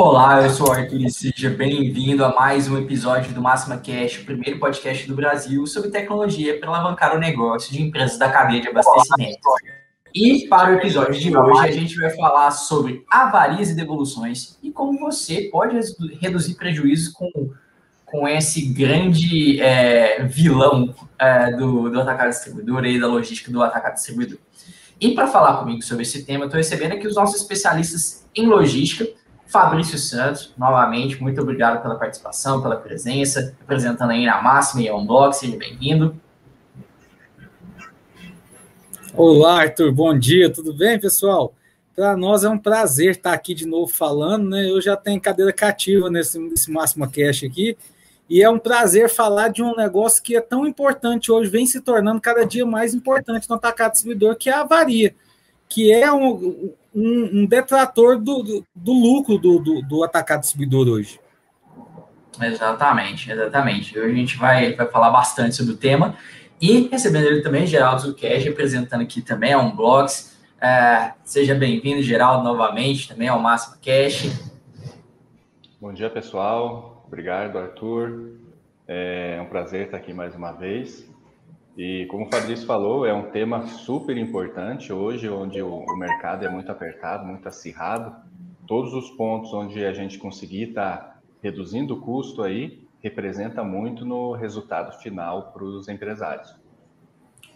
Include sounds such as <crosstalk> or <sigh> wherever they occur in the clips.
Olá, eu sou o Arthur e seja bem-vindo a mais um episódio do Máxima Cash, o primeiro podcast do Brasil sobre tecnologia para alavancar o negócio de empresas da cadeia de abastecimento. E para o episódio de hoje, a gente vai falar sobre avarias e devoluções e como você pode reduzir prejuízos com, com esse grande é, vilão é, do, do atacado distribuidor e da logística do atacado distribuidor. E para falar comigo sobre esse tema, estou recebendo aqui os nossos especialistas em logística, Fabrício Santos, novamente, muito obrigado pela participação, pela presença, representando aí na Máxima e a Unblock, seja bem-vindo. Olá, Arthur, bom dia, tudo bem, pessoal? Para nós é um prazer estar aqui de novo falando, né? Eu já tenho cadeira cativa nesse, nesse Máxima Cash aqui, e é um prazer falar de um negócio que é tão importante hoje, vem se tornando cada dia mais importante no atacado distribuidor, que é a avaria, que é um, um, um detrator do, do, do lucro do, do, do, atacado distribuidor hoje. Exatamente, exatamente. Hoje a gente vai, vai falar bastante sobre o tema. E recebendo ele também, Geraldo Zuccheri, representando aqui também a Unblocks. É, seja bem-vindo, Geraldo, novamente, também ao Máximo Cash. Bom dia, pessoal. Obrigado, Arthur. É um prazer estar aqui mais uma vez. E como o Fabrício falou, é um tema super importante hoje, onde o, o mercado é muito apertado, muito acirrado. Todos os pontos onde a gente conseguir estar tá reduzindo o custo aí, representa muito no resultado final para os empresários.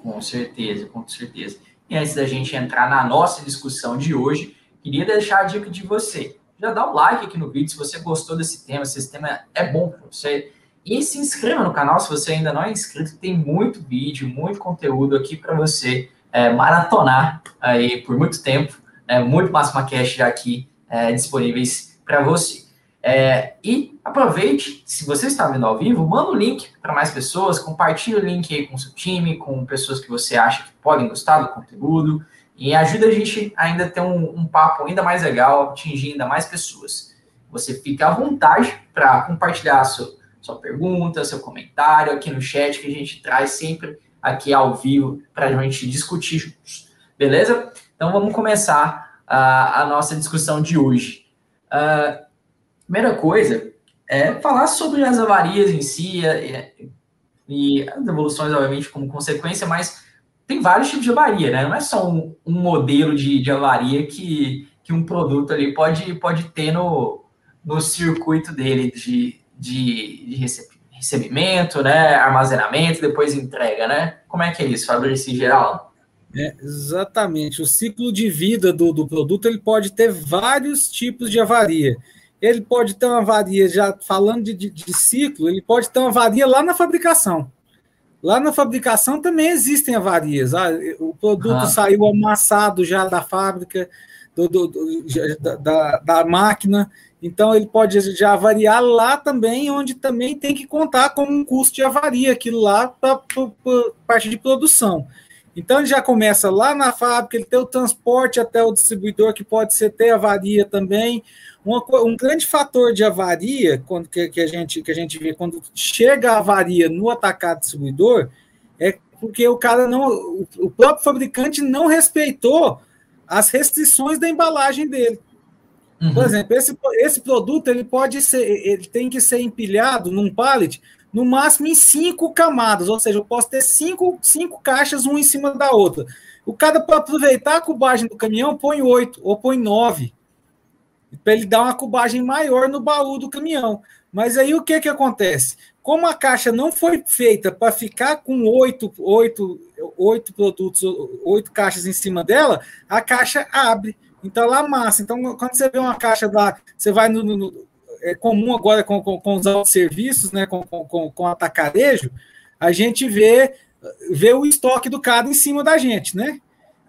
Com certeza, com certeza. E antes da gente entrar na nossa discussão de hoje, queria deixar a dica de você. Já dá um like aqui no vídeo se você gostou desse tema, se esse tema é bom para você e se inscreva no canal se você ainda não é inscrito, tem muito vídeo, muito conteúdo aqui para você é, maratonar aí por muito tempo. É, muito Máxima Cash já aqui é, disponíveis para você. É, e aproveite, se você está vendo ao vivo, manda o link para mais pessoas, compartilhe o link aí com seu time, com pessoas que você acha que podem gostar do conteúdo e ajuda a gente ainda a ter um, um papo ainda mais legal, atingir ainda mais pessoas. Você fica à vontade para compartilhar seu, sua pergunta, seu comentário aqui no chat, que a gente traz sempre aqui ao vivo para a gente discutir juntos. Beleza? Então vamos começar a, a nossa discussão de hoje. Uh, primeira coisa é falar sobre as avarias em si e, e as evoluções, obviamente, como consequência, mas tem vários tipos de avaria, né? Não é só um, um modelo de, de avaria que, que um produto ali pode, pode ter no, no circuito dele de, de, de recebimento, né, armazenamento, depois entrega, né? Como é que é isso, Fabrício, em geral? É, exatamente. O ciclo de vida do, do produto ele pode ter vários tipos de avaria. Ele pode ter uma avaria, já falando de, de, de ciclo, ele pode ter uma avaria lá na fabricação. Lá na fabricação também existem avarias. Ah, o produto uhum. saiu amassado já da fábrica, do, do, do da, da, máquina, então, ele pode já variar lá também, onde também tem que contar com um custo de avaria, aquilo lá para parte de produção. Então, ele já começa lá na fábrica, ele tem o transporte até o distribuidor, que pode ser ter avaria também. Uma, um grande fator de avaria, quando, que, que, a gente, que a gente vê quando chega a avaria no atacado distribuidor, é porque o cara não. O próprio fabricante não respeitou as restrições da embalagem dele. Uhum. Por exemplo, esse, esse produto ele pode ser, ele tem que ser empilhado num pallet no máximo em cinco camadas, ou seja, eu posso ter cinco, cinco caixas, uma em cima da outra. O cara, para aproveitar a cubagem do caminhão, põe oito ou põe nove, para ele dar uma cubagem maior no baú do caminhão. Mas aí o que, que acontece? Como a caixa não foi feita para ficar com oito, oito, oito produtos, oito caixas em cima dela, a caixa abre. Então, lá massa. Então, quando você vê uma caixa lá, você vai no. no é comum agora com, com, com os serviços, né, com, com, com atacarejo, a gente vê, vê o estoque do cara em cima da gente, né?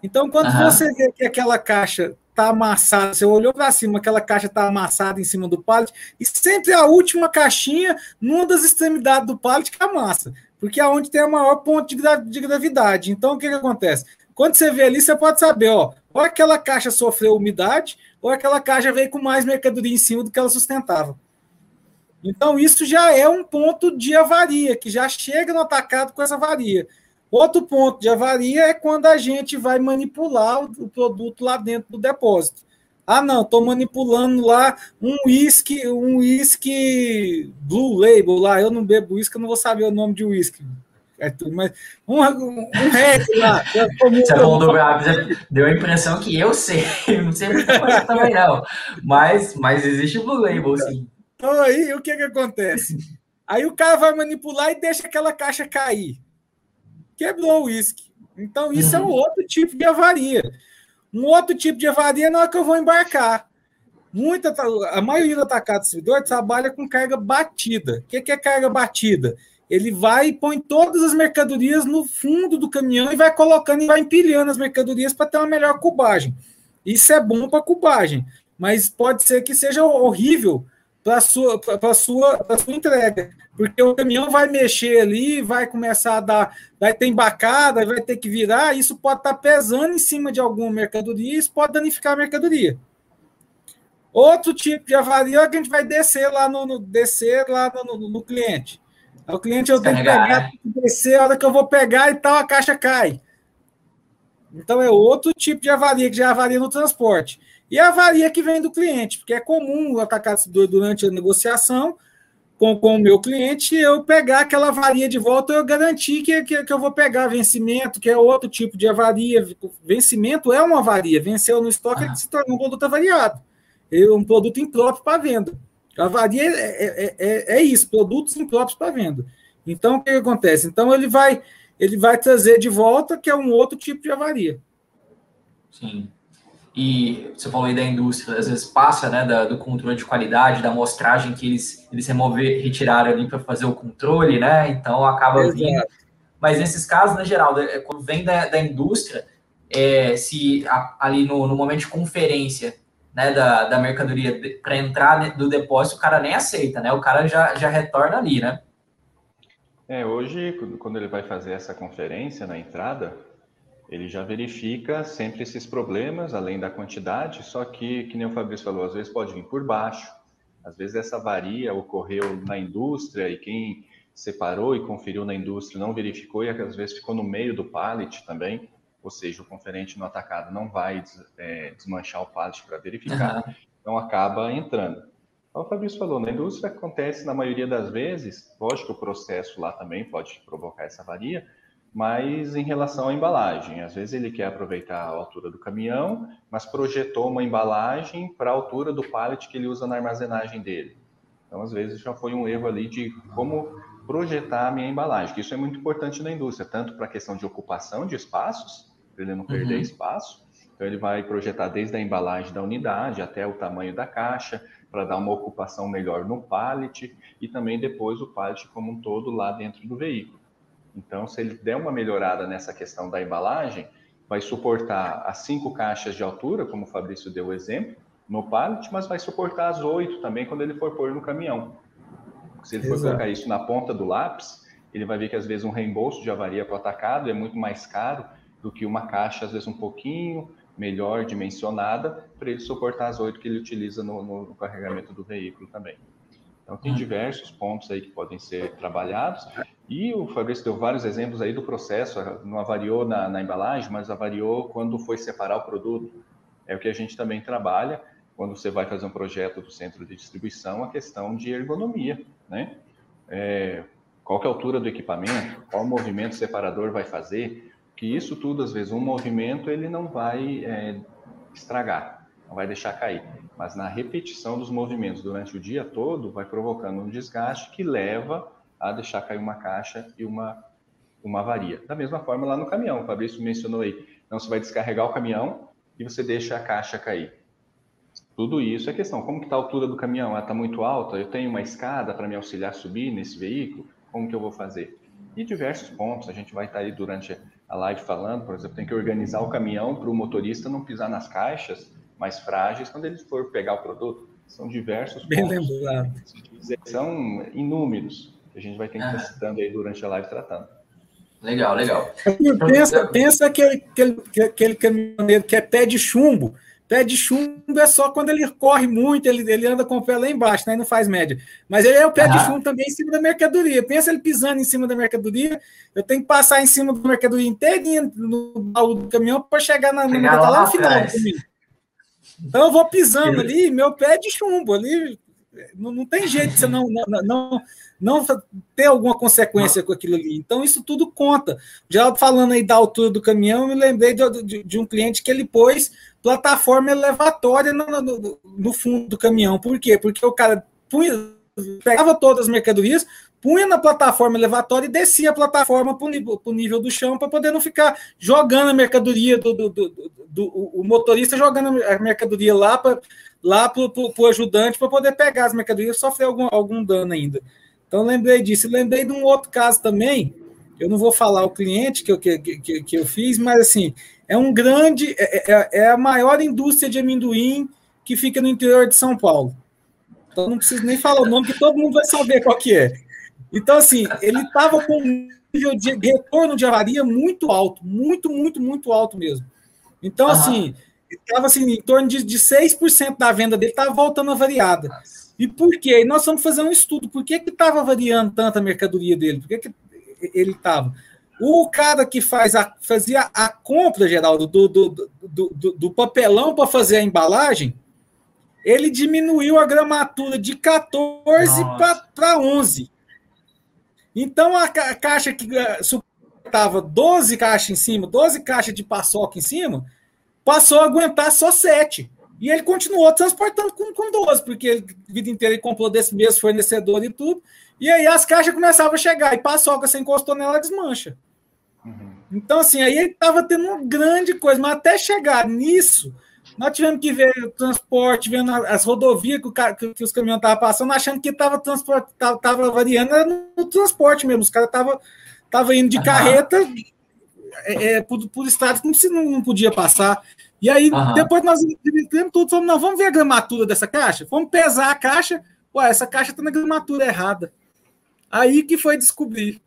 Então, quando uhum. você vê que aquela caixa está amassada, você olhou para cima, aquela caixa está amassada em cima do pallet, e sempre a última caixinha, numa das extremidades do pallet, que amassa, porque é onde tem o maior ponto de, de gravidade. Então, o que, que acontece? Quando você vê ali, você pode saber, ó, ou aquela caixa sofreu umidade, ou aquela caixa veio com mais mercadoria em cima do que ela sustentava. Então, isso já é um ponto de avaria, que já chega no atacado com essa avaria. Outro ponto de avaria é quando a gente vai manipular o produto lá dentro do depósito. Ah, não, estou manipulando lá um uísque, um uísque Blue Label lá. Eu não bebo uísque, eu não vou saber o nome de uísque. É tudo, mas um, um, lá. Você falou do deu a impressão que eu sei. <laughs> Não sei muita <laughs> coisa também, não. Mas, mas existe o Blue Label, sim. Então aí o que, que acontece? Aí o cara vai manipular e deixa aquela caixa cair. Quebrou o uísque. Então, isso uhum. é um uhum. outro tipo de avaria. Um outro tipo de avaria na hora que eu vou embarcar. Muita, a maioria do atacado distribuidor trabalha com carga batida. O que é carga batida? Ele vai e põe todas as mercadorias no fundo do caminhão e vai colocando e vai empilhando as mercadorias para ter uma melhor cubagem. Isso é bom para cubagem, mas pode ser que seja horrível para sua, sua, sua entrega. Porque o caminhão vai mexer ali, vai começar a dar, vai ter embacada, vai ter que virar, isso pode estar tá pesando em cima de alguma mercadoria, isso pode danificar a mercadoria. Outro tipo de avaria é que a gente vai descer lá no, no descer lá no, no, no, cliente. O cliente eu tenho que pegar, descer, a hora que eu vou pegar e tal, a caixa cai. Então é outro tipo de avaria que já é avaria no transporte. E a avaria que vem do cliente, porque é comum o atacado durante a negociação com, com o meu cliente, eu pegar aquela avaria de volta, eu garantir que, que, que, eu vou pegar vencimento, que é outro tipo de avaria. Vencimento é uma avaria, venceu no estoque, ah. ele se tornou um produto avariado. É um produto impróprio para venda. Avaria é, é, é, é, isso, produtos impróprios para venda. Então, o que, que acontece? Então, ele vai, ele vai trazer de volta, que é um outro tipo de avaria. Sim e você falou aí da indústria, às vezes passa né, da, do controle de qualidade, da amostragem que eles, eles remover, retiraram ali para fazer o controle, né? Então acaba Exato. vindo. Mas nesses casos, na geral, é, quando vem da, da indústria, é, se a, ali no, no momento de conferência né, da, da mercadoria para entrar do depósito, o cara nem aceita, né? O cara já, já retorna ali, né? É, hoje, quando ele vai fazer essa conferência na entrada, ele já verifica sempre esses problemas, além da quantidade, só que, que nem o Fabrício falou, às vezes pode vir por baixo, às vezes essa varia ocorreu na indústria e quem separou e conferiu na indústria não verificou e às vezes ficou no meio do pallet também, ou seja, o conferente no atacado não vai é, desmanchar o pallet para verificar, uhum. então acaba entrando. Como o Fabrício falou, na indústria acontece na maioria das vezes, lógico que o processo lá também pode provocar essa varia, mas em relação à embalagem. Às vezes ele quer aproveitar a altura do caminhão, mas projetou uma embalagem para a altura do pallet que ele usa na armazenagem dele. Então, às vezes já foi um erro ali de como projetar a minha embalagem, que isso é muito importante na indústria, tanto para a questão de ocupação de espaços, para ele não perder uhum. espaço. Então, ele vai projetar desde a embalagem da unidade até o tamanho da caixa, para dar uma ocupação melhor no pallet e também depois o pallet como um todo lá dentro do veículo. Então, se ele der uma melhorada nessa questão da embalagem, vai suportar as cinco caixas de altura, como o Fabrício deu o exemplo, no pallet, mas vai suportar as oito também quando ele for pôr no caminhão. Se ele for Exato. colocar isso na ponta do lápis, ele vai ver que às vezes um reembolso de avaria para o atacado é muito mais caro do que uma caixa, às vezes um pouquinho melhor dimensionada, para ele suportar as oito que ele utiliza no, no carregamento do veículo também. Então, tem hum. diversos pontos aí que podem ser trabalhados. E o Fabrício deu vários exemplos aí do processo, não avariou na, na, embalagem, mas avariou quando foi separar o produto. É o que a gente também trabalha quando você vai fazer um projeto do centro de distribuição, a questão de ergonomia, né? É, qual é a altura do equipamento, qual movimento separador vai fazer, que isso tudo, às vezes, um movimento ele não vai é, estragar, não vai deixar cair, mas na repetição dos movimentos durante o dia todo vai provocando um desgaste que leva a deixar cair uma caixa e uma, uma avaria. Da mesma forma lá no caminhão, o Fabrício mencionou aí, então você vai descarregar o caminhão e você deixa a caixa cair. Tudo isso é questão, como que está a altura do caminhão? Ela está muito alta? Eu tenho uma escada para me auxiliar a subir nesse veículo? Como que eu vou fazer? E diversos pontos, a gente vai estar tá aí durante a live falando, por exemplo, tem que organizar o caminhão para o motorista não pisar nas caixas mais frágeis quando ele for pegar o produto. São diversos Bem pontos. Lembrado. São inúmeros a gente vai ter que estar citando aí durante a live tratando. Legal, legal. Pensa, pensa aquele, aquele, aquele caminhoneiro que é pé de chumbo. Pé de chumbo é só quando ele corre muito, ele, ele anda com o pé lá embaixo, né? não faz média. Mas ele é o pé de chumbo também em cima da mercadoria. Pensa ele pisando em cima da mercadoria. Eu tenho que passar em cima da mercadoria inteirinha no baú do caminhão para chegar na, chegar lá, lá no final. Então eu vou pisando ali, meu pé é de chumbo ali. Não, não tem jeito de você não, não, não, não ter alguma consequência com aquilo ali. Então, isso tudo conta. Já falando aí da altura do caminhão, eu me lembrei de, de, de um cliente que ele pôs plataforma elevatória no, no, no, fundo do caminhão. Por quê? Porque o cara punha, pegava todas as mercadorias, punha na plataforma elevatória e descia a plataforma para o nível, do chão para poder não ficar jogando a mercadoria do, do, do, do o motorista jogando a mercadoria lá para lá o ajudante para poder pegar as mercadorias e sofrer algum, algum dano ainda. Então lembrei disso. Lembrei de um outro caso também. Eu não vou falar o cliente que eu, que, que, que eu fiz, mas assim, é um grande, é, é, é, a maior indústria de amendoim que fica no interior de São Paulo. Então não preciso nem falar o nome, que todo mundo vai saber qual que é. Então, assim, ele estava com um nível de retorno de avaria muito alto, muito, muito, muito alto mesmo. Então, uhum. assim, estava assim, em torno de, de 6% da venda dele estava voltando a variada. E por quê? E nós vamos fazer um estudo. Por que estava variando tanto a mercadoria dele? Por que, que ele estava? O cara que faz a, fazia a compra, Geraldo, do, do, do, do papelão para fazer a embalagem, ele diminuiu a gramatura de 14 para 11. Então a, caixa que uh, suportava 12 caixas em cima, 12 caixas de paçoca em cima, passou a aguentar só 7. E ele continuou transportando com, com 12, porque a vida inteira ele comprou desse mesmo fornecedor e tudo. E aí as caixas começavam a chegar, e paçoca, você encostou nela, desmancha. Uhum. Então, assim, aí estava tendo uma grande coisa, mas até chegar nisso, nós tivemos que ver o transporte, vendo as rodovias que, o, que os caminhões estavam passando, achando que estava tava, tava variando no, no, transporte mesmo. Os caras estavam tava indo de uhum. carreta é, é, por, por estados que não, não podia passar. E aí, uhum. depois nós entendemos tudo, falamos, não, vamos ver a gramatura dessa caixa, vamos pesar a caixa, ué, essa caixa está na gramatura errada. Aí que foi descobrir.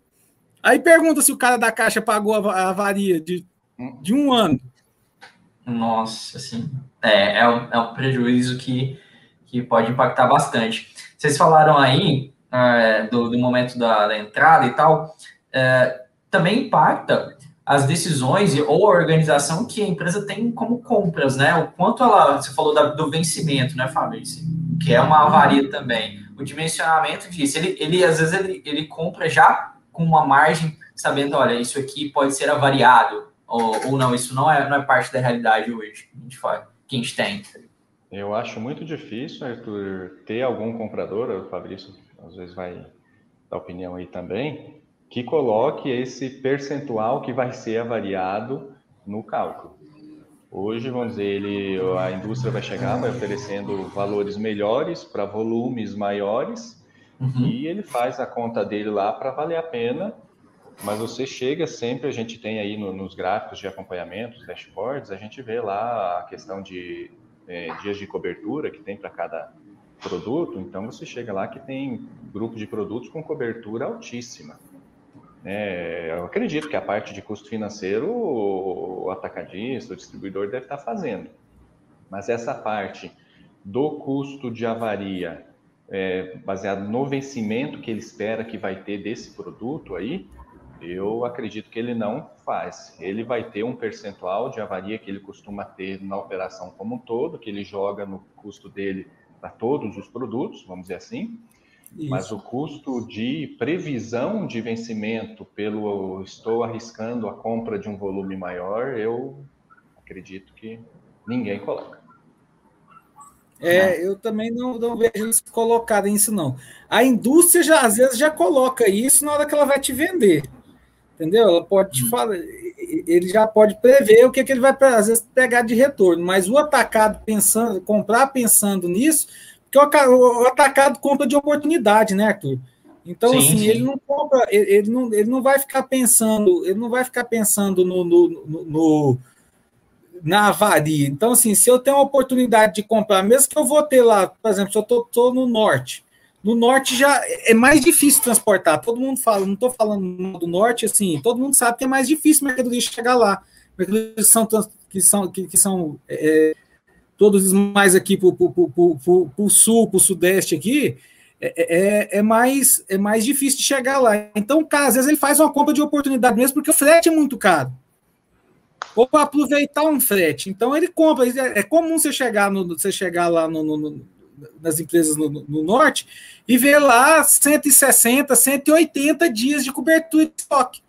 Aí pergunta se o cara da caixa pagou a, avaria de, de um ano. Nossa, assim, é, é, um, é um prejuízo que, que pode impactar bastante. Vocês falaram aí é, do, do momento da, da, entrada e tal, é, também impacta as decisões ou a organização que a empresa tem como compras, né? O quanto ela, você falou da, do vencimento, né, Fabrício? Que é uma avaria também. O dimensionamento disso, ele, ele às vezes ele, ele compra já com uma margem, sabendo, olha, isso aqui pode ser avariado, ou, ou não, isso não é, não é parte da realidade hoje a gente, faz, que a gente tem. Eu acho muito difícil, Arthur, ter algum comprador, o Fabrício às vezes vai dar opinião aí também, que coloque esse percentual que vai ser avariado no cálculo. Hoje, vamos dizer, ele, a indústria vai chegar, vai oferecendo valores melhores para volumes maiores uhum. e ele faz a conta dele lá para valer a pena. Mas você chega sempre, a gente tem aí no, nos gráficos de acompanhamento, os dashboards, a gente vê lá a questão de é, dias de cobertura que tem para cada produto. Então você chega lá que tem grupo de produtos com cobertura altíssima. É, eu acredito que a parte de custo financeiro o atacadista, o distribuidor deve estar fazendo. Mas essa parte do custo de avaria, é, baseado no vencimento que ele espera que vai ter desse produto aí, eu acredito que ele não faz. Ele vai ter um percentual de avaria que ele costuma ter na operação como um todo, que ele joga no custo dele para todos os produtos, vamos dizer assim, isso. Mas o custo de previsão de vencimento pelo estou arriscando a compra de um volume maior, eu acredito que ninguém coloca. É, eu também não, não vejo eles colocarem isso, não. A indústria já às vezes já coloca isso na hora que ela vai te vender. Entendeu? Ela pode te hum. falar, ele já pode prever o que, que ele vai às vezes pegar de retorno, mas o atacado pensando, comprar pensando nisso, porque o, atacado compra de oportunidade, né, Arthur? Então, sim, assim, sim. ele não compra, ele, ele, não, ele não vai ficar pensando, ele não vai ficar pensando no, no, no, no, na avaria. Então, assim, se eu tenho a oportunidade de comprar, mesmo que eu vou ter lá, por exemplo, se eu estou no norte, no norte já é mais difícil transportar. Todo mundo fala, não estou falando do norte, assim, todo mundo sabe que é mais difícil mercadoria chegar lá. Mercadorias são, que são, que, que são é, todos mais aqui para o sul, para o sudeste aqui, é, é, é, mais, é mais difícil de chegar lá. Então, cara, às vezes ele faz uma compra de oportunidade mesmo, porque o frete é muito caro. ou para aproveitar um frete. Então ele compra. É, é comum você chegar, no, você chegar lá no, no, nas empresas no, no, norte e ver lá 160, 180 dias de cobertura de estoque.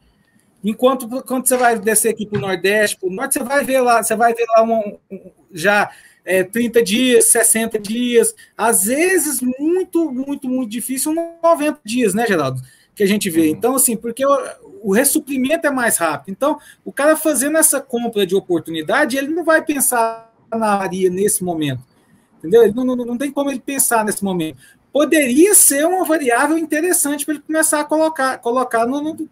Enquanto quando você vai descer aqui para o Nordeste, para o Norte, você vai ver lá, você vai ver lá um, um, já é, 30 dias, 60 dias, às vezes muito, muito, muito difícil, 90 dias, né, Geraldo? Que a gente vê. Uhum. Então, assim, porque o, o ressuprimento é mais rápido. Então, o cara fazendo essa compra de oportunidade, ele não vai pensar na varia nesse momento. Entendeu? Ele não, não, não tem como ele pensar nesse momento. Poderia ser uma variável interessante para ele começar a colocar, colocar no, no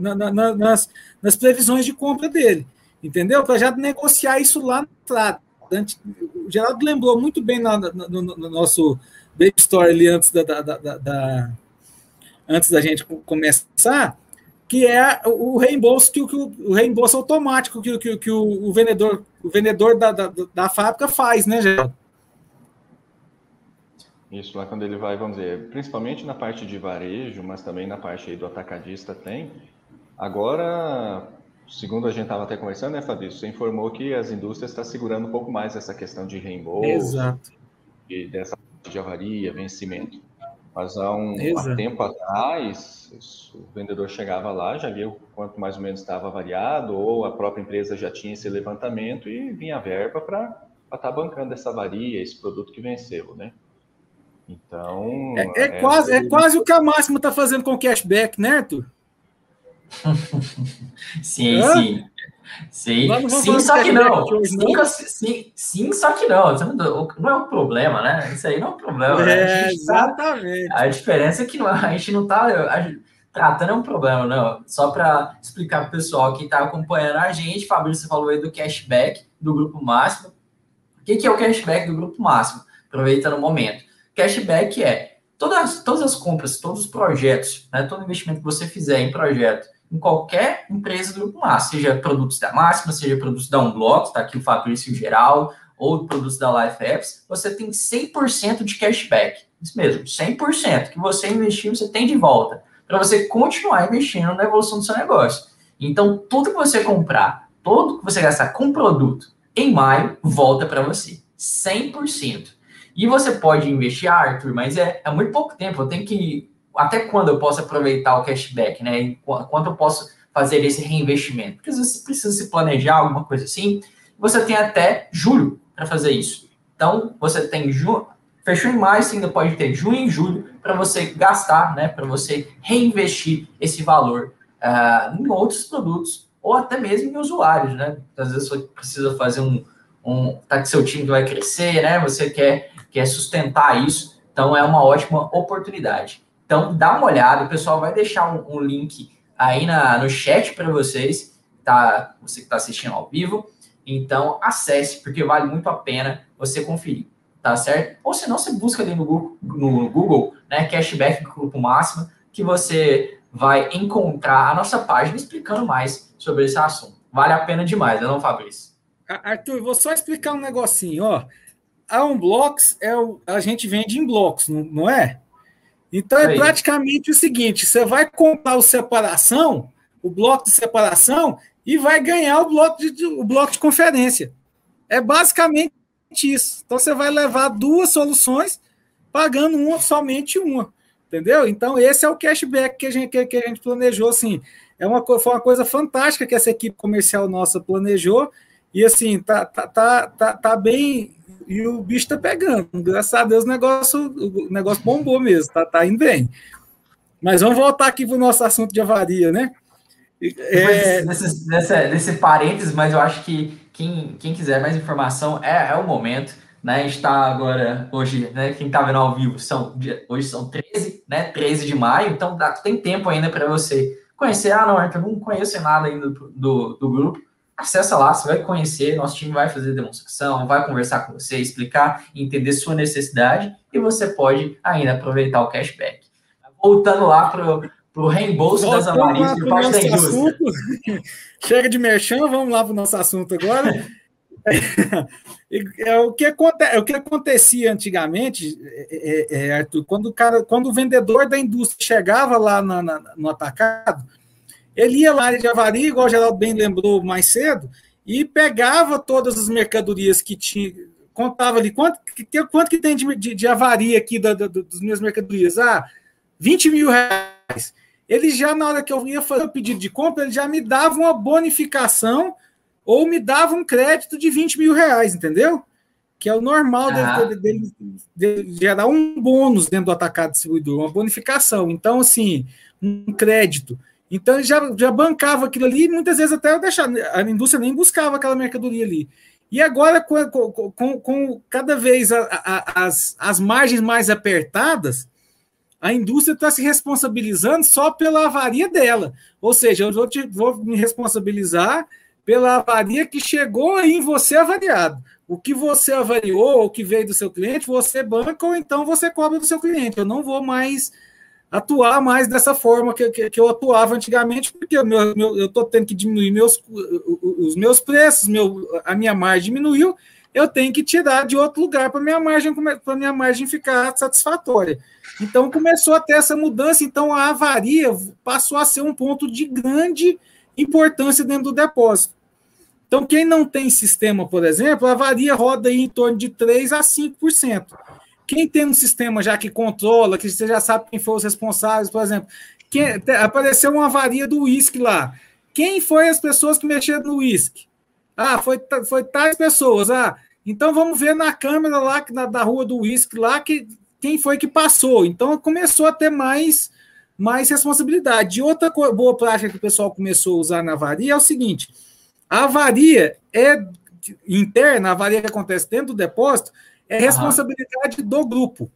na, na, nas, nas previsões de compra dele. Entendeu? Para já negociar isso lá no entrada. O Geraldo lembrou muito bem no, no, no nosso baby story ali antes da, da, da, da, antes da gente começar, que é o reembolso que, o, o reembolso automático que, que, que o, o vendedor o vendedor da, da, da fábrica faz, né, Geraldo? Isso lá quando ele vai, vamos dizer, principalmente na parte de varejo, mas também na parte aí do atacadista tem. Agora, segundo a gente estava até conversando, né, Fabrício? Você informou que as indústrias estão segurando um pouco mais essa questão de reembolso. Exato. E dessa parte de avaria, vencimento. Mas há um há tempo atrás, o vendedor chegava lá, já via quanto mais ou menos estava variado, ou a própria empresa já tinha esse levantamento e vinha a verba para estar tá bancando essa avaria, esse produto que venceu, né? Então. É, é, é quase, é quase o que a Máxima está fazendo com o cashback, né, Arthur? <laughs> sim, Hã? sim. Sim, sim só que não. Sim, sim, sim, só que não. Não é um problema, né? Isso aí não é um problema. É, a exatamente. Tá, a diferença é que não, a gente não está tratando é um problema, não. Só para explicar para o pessoal que está acompanhando a gente, Fabrício falou aí do cashback do Grupo Máximo. O que, que é o cashback do Grupo Máximo? Aproveitando o momento. Cashback é todas, todas as compras, todos os projetos, né, todo investimento que você fizer em projeto em qualquer empresa do Grupo Máximo, seja produtos da Máxima, seja produtos da Unblock, está aqui o Fabrício geral, ou produtos da Life Apps, você tem 100% de cashback. Isso mesmo, 100% que você investiu, você tem de volta, para você continuar investindo na evolução do seu negócio. Então, tudo que você comprar, tudo que você gastar com produto em maio, volta para você. 100%. E você pode investir, Arthur, mas é, é muito pouco tempo, eu tenho que até quando eu posso aproveitar o cashback, né? Quanto eu posso fazer esse reinvestimento? Porque você precisa se planejar alguma coisa assim. Você tem até julho para fazer isso. Então, você tem junho, fechou em maio, você ainda pode ter junho e julho para você gastar, né? Para você reinvestir esse valor uh, em outros produtos ou até mesmo em usuários, né? Às vezes você precisa fazer um, um tá que seu time vai crescer, né? Você quer quer sustentar isso, então é uma ótima oportunidade. Então, dá uma olhada, o pessoal vai deixar um, um link aí na, no chat para vocês, tá? Você que está assistindo ao vivo. Então, acesse, porque vale muito a pena você conferir, tá certo? Ou se não, você busca ali no Google, no Google né, cashback Grupo Máxima, que você vai encontrar a nossa página explicando mais sobre esse assunto. Vale a pena demais, não, Fabrício? Arthur, vou só explicar um negocinho, ó. A Unblocks é o, a gente vende em blocos, não, não é? Então é praticamente o seguinte: você vai comprar o separação, o bloco de separação, e vai ganhar o bloco de, o bloco de conferência. É basicamente isso. Então você vai levar duas soluções pagando uma somente uma. Entendeu? Então, esse é o cashback que a gente, que, que a gente planejou. Assim, é uma, foi uma coisa fantástica que essa equipe comercial nossa planejou. E assim, tá, tá, tá, tá, tá bem e o bicho tá pegando. Graças a Deus o negócio, o negócio bombou mesmo, tá, tá indo bem. Mas vamos voltar aqui para o nosso assunto de avaria, né? É... Nesse, nesse, nesse parênteses, mas eu acho que quem, quem quiser mais informação é, é o momento. Né? A gente está agora, hoje, né? Quem está vendo ao vivo, são, hoje são 13, né? 13 de maio, então dá, tem tempo ainda para você conhecer. Ah, não, eu não conheço nada ainda do, do, do grupo acessa lá, você vai conhecer, nosso time vai fazer demonstração, vai conversar com você, explicar, entender sua necessidade e você pode ainda aproveitar o cashback. Voltando lá para o reembolso Voltando das amarelas por parte da indústria. Assunto. <laughs> Chega de merchan, vamos lá para o nosso assunto agora. <laughs> é, o, que aconte, é o que acontecia antigamente, é, é, é, Arthur, quando o, cara, quando o vendedor da indústria chegava lá na, na, no atacado, Ele ia lá área de avaria, igual o Geraldo bem lembrou mais cedo, e pegava todas as mercadorias que tinha, contava ali, quanto, que, quanto que tem de, de, de avaria aqui da, da, das minhas mercadorias? Ah, 20 mil reais. Ele já, na hora que eu ia fazer o pedido de compra, ele já me dava uma bonificação ou me dava um crédito de 20 mil reais, entendeu? Que é o normal ah. dele, dele, dele, gerar um bônus dentro do atacado distribuidor, uma bonificação. Então, assim, um crédito. Então ele já, já bancava aquilo ali, e muitas vezes até deixava, a indústria nem buscava aquela mercadoria ali. E agora, com, com, com cada vez a, a, as, as margens mais apertadas, a indústria está se responsabilizando só pela avaria dela. Ou seja, eu vou, te, vou me responsabilizar pela avaria que chegou em você avariado. O que você avariou, o que veio do seu cliente, você banca ou então você cobra do seu cliente. Eu não vou mais atuar mais dessa forma que, que, que eu atuava antigamente, porque meu, meu, eu estou tendo que diminuir meus, os meus preços, meu, a minha margem diminuiu, eu tenho que tirar de outro lugar para minha margem para minha margem ficar satisfatória. Então começou a ter essa mudança, então a avaria passou a ser um ponto de grande importância dentro do depósito. Então, quem não tem sistema, por exemplo, a avaria roda em torno de 3 a 5%. Quem tem um sistema já que controla, que você já sabe quem foram os responsáveis, por exemplo, quem, apareceu uma avaria do uísque lá. Quem foi as pessoas que mexeram no uísque? Ah, foi, foi tais pessoas. Ah, então vamos ver na câmera lá na, da rua do uísque lá que quem foi que passou. Então começou a ter mais, mais responsabilidade. E outra boa prática que o pessoal começou a usar na avaria é o seguinte: a avaria é interna, a avaria que acontece dentro do depósito, é responsabilidade do grupo.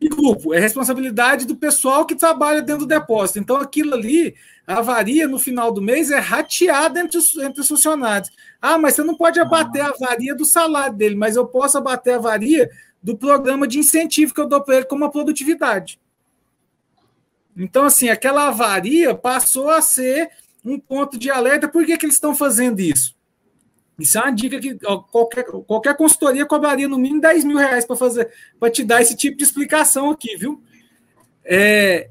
E grupo? É responsabilidade do pessoal que trabalha dentro do depósito. Então, aquilo ali, a avaria no final do mês é rateada entre os, entre os funcionários. Ah, mas você não pode abater a avaria do salário dele, mas eu posso abater a avaria do programa de incentivo que eu dou para ele como a produtividade. Então, assim, aquela avaria passou a ser um ponto de alerta. Por que, que eles estão fazendo isso? Isso é uma dica que qualquer, qualquer consultoria cobraria no mínimo 10 mil reais para fazer, para te dar esse tipo de explicação aqui, viu? É,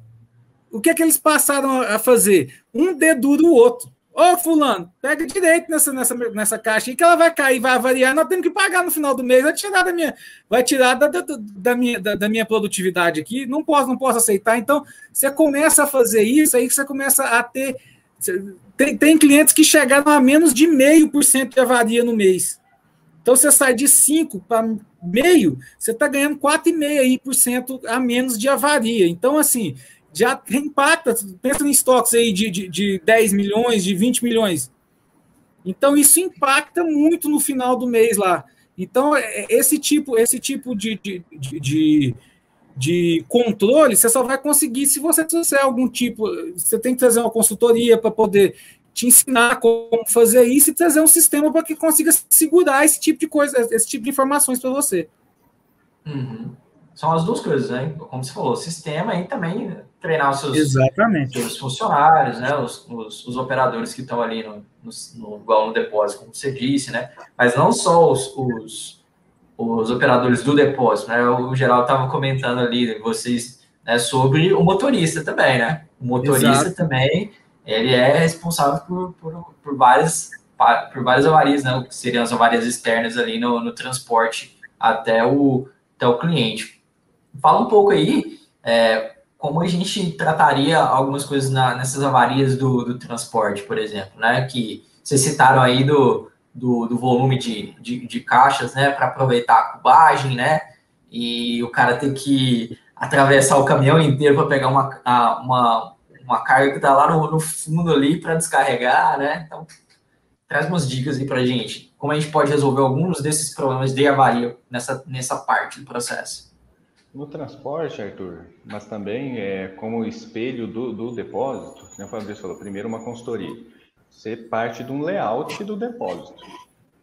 o que é que eles passaram a fazer? Um dedura o outro. Ô, fulano, pega direito nessa, nessa, nessa caixa aí que ela vai cair, vai variar, nós temos que pagar no final do mês, vai tirar da minha, vai tirar da, da, da minha, da, da, minha produtividade aqui, não posso, não posso aceitar. Então, você começa a fazer isso, aí você começa a ter tem, tem clientes que chegaram a menos de meio por cento de avaria no mês. Então, você sai de 5 para meio, você está ganhando 4,5% a menos de avaria. Então, assim, já impacta. Pensa em estoques aí de, de, de 10 milhões, de 20 milhões. Então, isso impacta muito no final do mês lá. Então, é, esse tipo, esse tipo de, de, de, de controle, você só vai conseguir se você trouxer algum tipo. Você tem que trazer uma consultoria para poder te ensinar como fazer isso e trazer um sistema para que consiga segurar esse tipo de coisa, esse tipo de informações para você. Uhum. São as duas coisas, né? Como você falou, sistema e também treinar os seus, Exatamente. seus funcionários, né? Os, os, os, operadores que estão ali no, no, no, no depósito, como você disse, né? Mas não só os, os os operadores do depósito, né? O geral estava comentando ali, vocês, né, sobre o motorista também, né? O motorista Exato. também, ele é responsável por, por, por, várias, por várias avarias, né? Que seriam as avarias externas ali no, no transporte até o, até o cliente. Fala um pouco aí é, como a gente trataria algumas coisas na, nessas avarias do, do transporte, por exemplo, né? Que vocês citaram aí do, do, do volume de, de, de caixas, né, para aproveitar a cubagem, né, e o cara ter que atravessar o caminhão inteiro para pegar uma, uma, uma carga que está lá no, no fundo ali para descarregar, né, então traz umas dicas aí para gente, como a gente pode resolver alguns desses problemas de avaria nessa, nessa parte do processo. No transporte, Arthur, mas também é, como espelho do, do depósito, como o Fabrício falou, primeiro uma consultoria ser parte de um layout do depósito.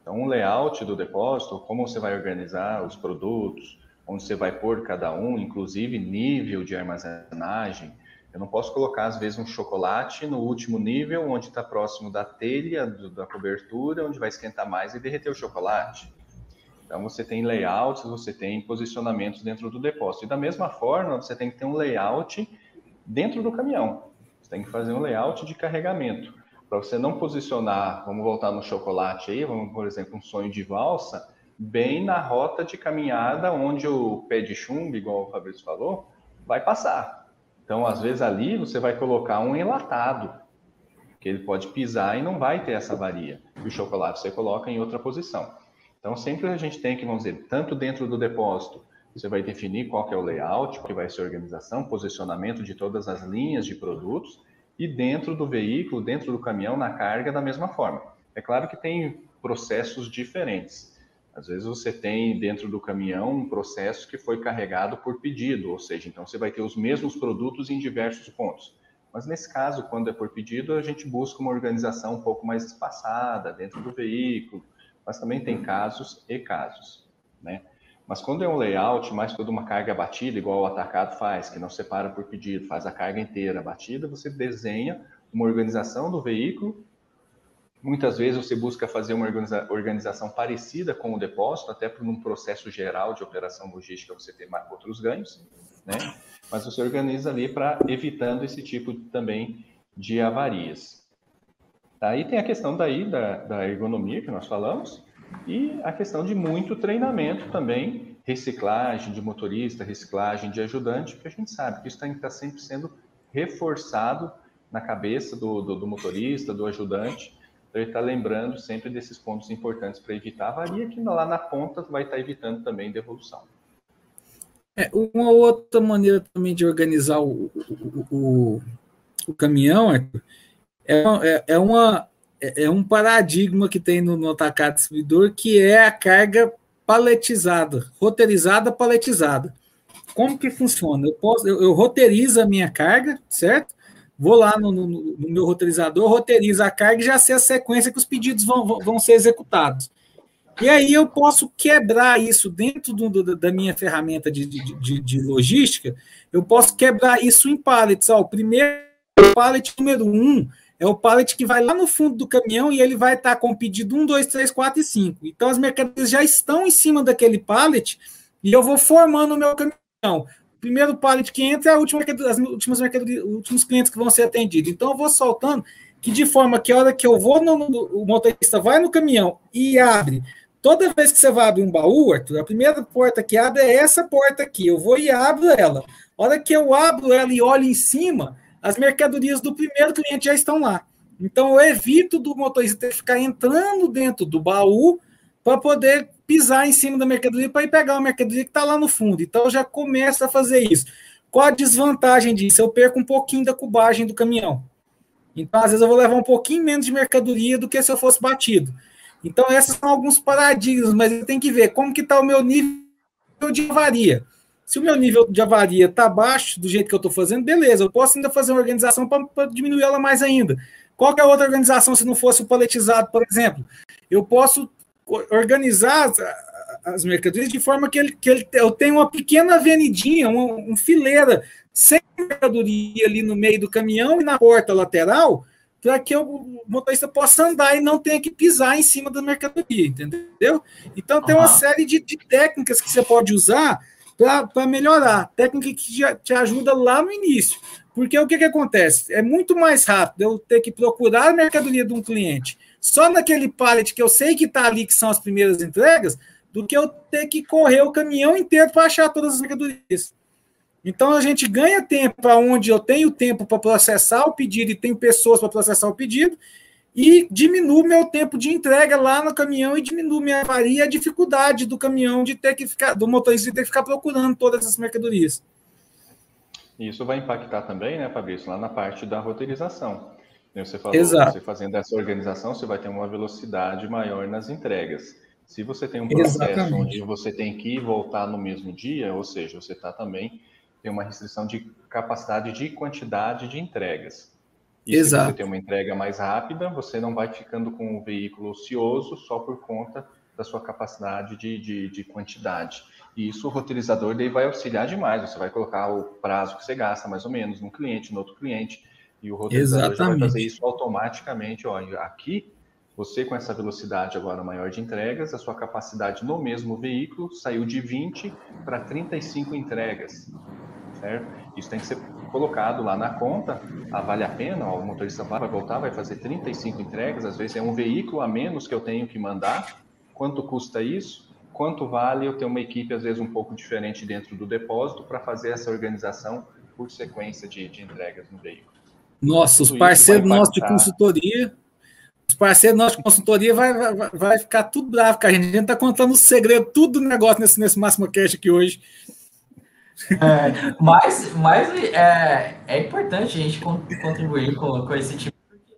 Então, um layout do depósito, como você vai organizar os produtos, onde você vai pôr cada um, inclusive nível de armazenagem. Eu não posso colocar, às vezes, um chocolate no último nível, onde está próximo da telha, do, da cobertura, onde vai esquentar mais e derreter o chocolate. Então, você tem layouts, você tem posicionamentos dentro do depósito. E da mesma forma, você tem que ter um layout dentro do caminhão. Você tem que fazer um layout de carregamento. Para você não posicionar, vamos voltar no chocolate aí, vamos, por exemplo, um sonho de valsa, bem na rota de caminhada onde o pé de chumbo, igual o Fabrício falou, vai passar. Então, às vezes ali você vai colocar um enlatado, que ele pode pisar e não vai ter essa varia. E o chocolate você coloca em outra posição. Então, sempre a gente tem que, vamos dizer, tanto dentro do depósito, você vai definir qual é o layout, que vai ser a organização, posicionamento de todas as linhas de produtos, e dentro do veículo, dentro do caminhão, na carga, da mesma forma. É claro que tem processos diferentes. Às vezes você tem dentro do caminhão um processo que foi carregado por pedido, ou seja, então você vai ter os mesmos produtos em diversos pontos. Mas nesse caso, quando é por pedido, a gente busca uma organização um pouco mais espaçada dentro do veículo, mas também tem casos e casos, né? Mas quando é um layout, mais toda uma carga batida, igual o atacado faz, que não separa por pedido, faz a carga inteira batida, você desenha uma organização do veículo. Muitas vezes você busca fazer uma organização parecida com o depósito, até por um processo geral de operação logística você ter outros ganhos, né? Mas você organiza ali para evitando esse tipo também de avarias. Aí tem a questão daí da, da ergonomia que nós falamos, e a questão de muito treinamento também, reciclagem de motorista, reciclagem de ajudante, porque a gente sabe que isso tem que estar sempre sendo reforçado na cabeça do, do, do motorista, do ajudante, para ele estar lembrando sempre desses pontos importantes para evitar avaria, que lá na ponta vai estar evitando também devolução. É, uma outra maneira também de organizar o, o, o, o caminhão é, é, é uma é, é um paradigma que tem no, no atacado distribuidor, que é a carga paletizada, roteirizada, paletizada. Como que funciona? Eu, posso, eu, eu roteirizo a minha carga, certo? Vou lá no, no, no, meu roteirizador, roteirizo a carga e já sei a sequência que os pedidos vão, vão ser executados. E aí eu posso quebrar isso dentro do, do, da minha ferramenta de, de, de, logística, eu posso quebrar isso em pallets. Ó, o primeiro pallet número um é o pallet que vai lá no fundo do caminhão e ele vai estar com pedido 1, 2, 3, 4 e 5. Então as mercadorias já estão em cima daquele pallet e eu vou formando o meu caminhão. O primeiro pallet que entra é a última as últimas mercadorias, os últimos clientes que vão ser atendidos. Então eu vou soltando que de forma que a hora que eu vou, no, o motorista vai no caminhão e abre. Toda vez que você vai abrir um baú, Arthur, a primeira porta que abre é essa porta aqui. Eu vou e abro ela. A hora que eu abro ela e olho em cima, as mercadorias do primeiro cliente já estão lá. Então eu evito do motorista ficar entrando dentro do baú para poder pisar em cima da mercadoria para ir pegar a mercadoria que está lá no fundo. Então já começo a fazer isso. Qual a desvantagem disso? Eu perco um pouquinho da cubagem do caminhão. Então, às vezes, eu vou levar um pouquinho menos de mercadoria do que se eu fosse batido. Então, esses são alguns paradigmas, mas eu tenho que ver como que está o meu nível de avaria. Se o meu nível de avaria está baixo do jeito que eu estou fazendo, beleza, eu posso ainda fazer uma organização para diminuir ela mais ainda. Qual é a outra organização se não fosse o paletizado, por exemplo? Eu posso organizar as, as mercadorias de forma que, ele, que ele, eu tenha uma pequena avenidinha, uma, uma fileira sem mercadoria ali no meio do caminhão e na porta lateral, para que o motorista possa andar e não tenha que pisar em cima da mercadoria, entendeu? Então tem uma série de, de técnicas que você pode usar para melhorar. Técnica que te ajuda lá no início. Porque o que, que acontece? É muito mais rápido eu ter que procurar a mercadoria de um cliente só naquele pallet que eu sei que está ali, que são as primeiras entregas, do que eu ter que correr o caminhão inteiro para achar todas as mercadorias. Então a gente ganha tempo onde eu tenho tempo para processar o pedido e tenho pessoas para processar o pedido, e diminuo meu tempo de entrega lá no caminhão e diminuo minha avaria a dificuldade do caminhão de ter que ficar, do motorista ter que ficar procurando todas as mercadorias. Isso vai impactar também, né, Fabrício, lá na parte da roteirização. Você falou, Exato. você fazendo essa organização, você vai ter uma velocidade maior nas entregas. Se você tem um processo Exatamente. onde você tem que ir voltar no mesmo dia, ou seja, você está também tem uma restrição de capacidade de quantidade de entregas. E Exato. se você tem uma entrega mais rápida, você não vai ficando com o veículo ocioso só por conta da sua capacidade de, de, de quantidade. E isso o roteirizador daí vai auxiliar demais. Você vai colocar o prazo que você gasta, mais ou menos, num cliente, no outro cliente, e o roteirizador vai fazer isso automaticamente. Olha, aqui, você com essa velocidade agora maior de entregas, a sua capacidade no mesmo veículo saiu de 20 para 35 entregas certo? Isso tem que ser colocado lá na conta, ah, vale a pena, ó, o motorista vai voltar, vai fazer 35 entregas, às vezes é um veículo a menos que eu tenho que mandar, quanto custa isso? Quanto vale eu ter uma equipe, às vezes, um pouco diferente dentro do depósito para fazer essa organização por sequência de, de entregas no veículo? Nossa, os parceiros nossos de consultoria, os parceiros nossos de consultoria vai, vai, vai ficar tudo bravo com a gente. A gente está contando o segredo, tudo do negócio nesse, nesse Máximo Cash aqui hoje. É, mas mas é, é importante a gente contribuir com, com esse tipo de.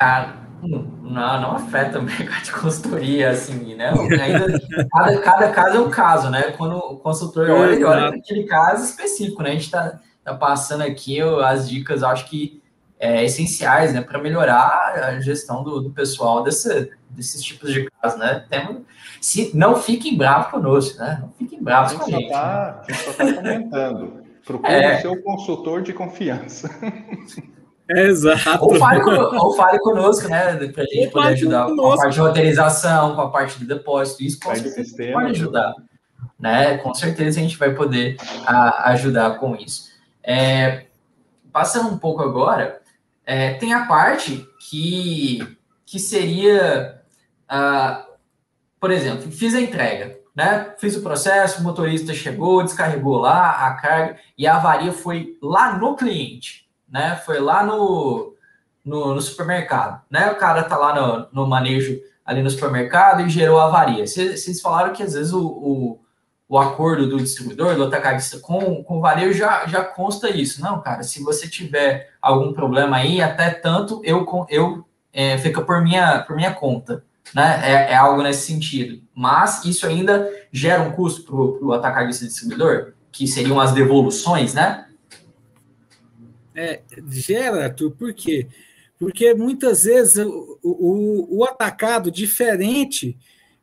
Ah, não, não afeta o <laughs> mercado de consultoria, assim, né? Ainda, cada, cada caso é um caso, né? Quando o consultor olha, ele olha aquele caso específico, né? A gente está tá passando aqui as dicas, acho que é, essenciais, né? Para melhorar a gestão do, do pessoal desse, desses tipos de casos, né? Temos, se, não fiquem bravos conosco, né? Não fiquem bravos com a gente. Tá, né? A gente só está comentando. Procure é. o seu consultor de confiança. <laughs> Exato. Ou fale, ou fale conosco, né? Para a gente poder ajudar conosco. com a parte de roteirização, com a parte do depósito. Isso com certeza pode ajudar. Né? Com certeza a gente vai poder a, ajudar com isso. É, passando um pouco agora, é, tem a parte que, que seria, uh, por exemplo, fiz a entrega, né? Fiz o processo, o motorista chegou, descarregou lá a carga e a avaria foi lá no cliente né? Foi lá no, no, no supermercado, né? O cara tá lá no, no, manejo ali no supermercado e gerou avaria. Vocês falaram que às vezes o, o, o, acordo do distribuidor, do atacadista com, com o varejo já, já consta isso. Não, cara, se você tiver algum problema aí, até tanto eu, eu é, fica por minha, por minha conta. Né? É, é, algo nesse sentido. Mas isso ainda gera um custo para o atacadista distribuidor, que seriam as devoluções, né? É, gera, Arthur, por quê? Porque muitas vezes o, o, o atacado, diferente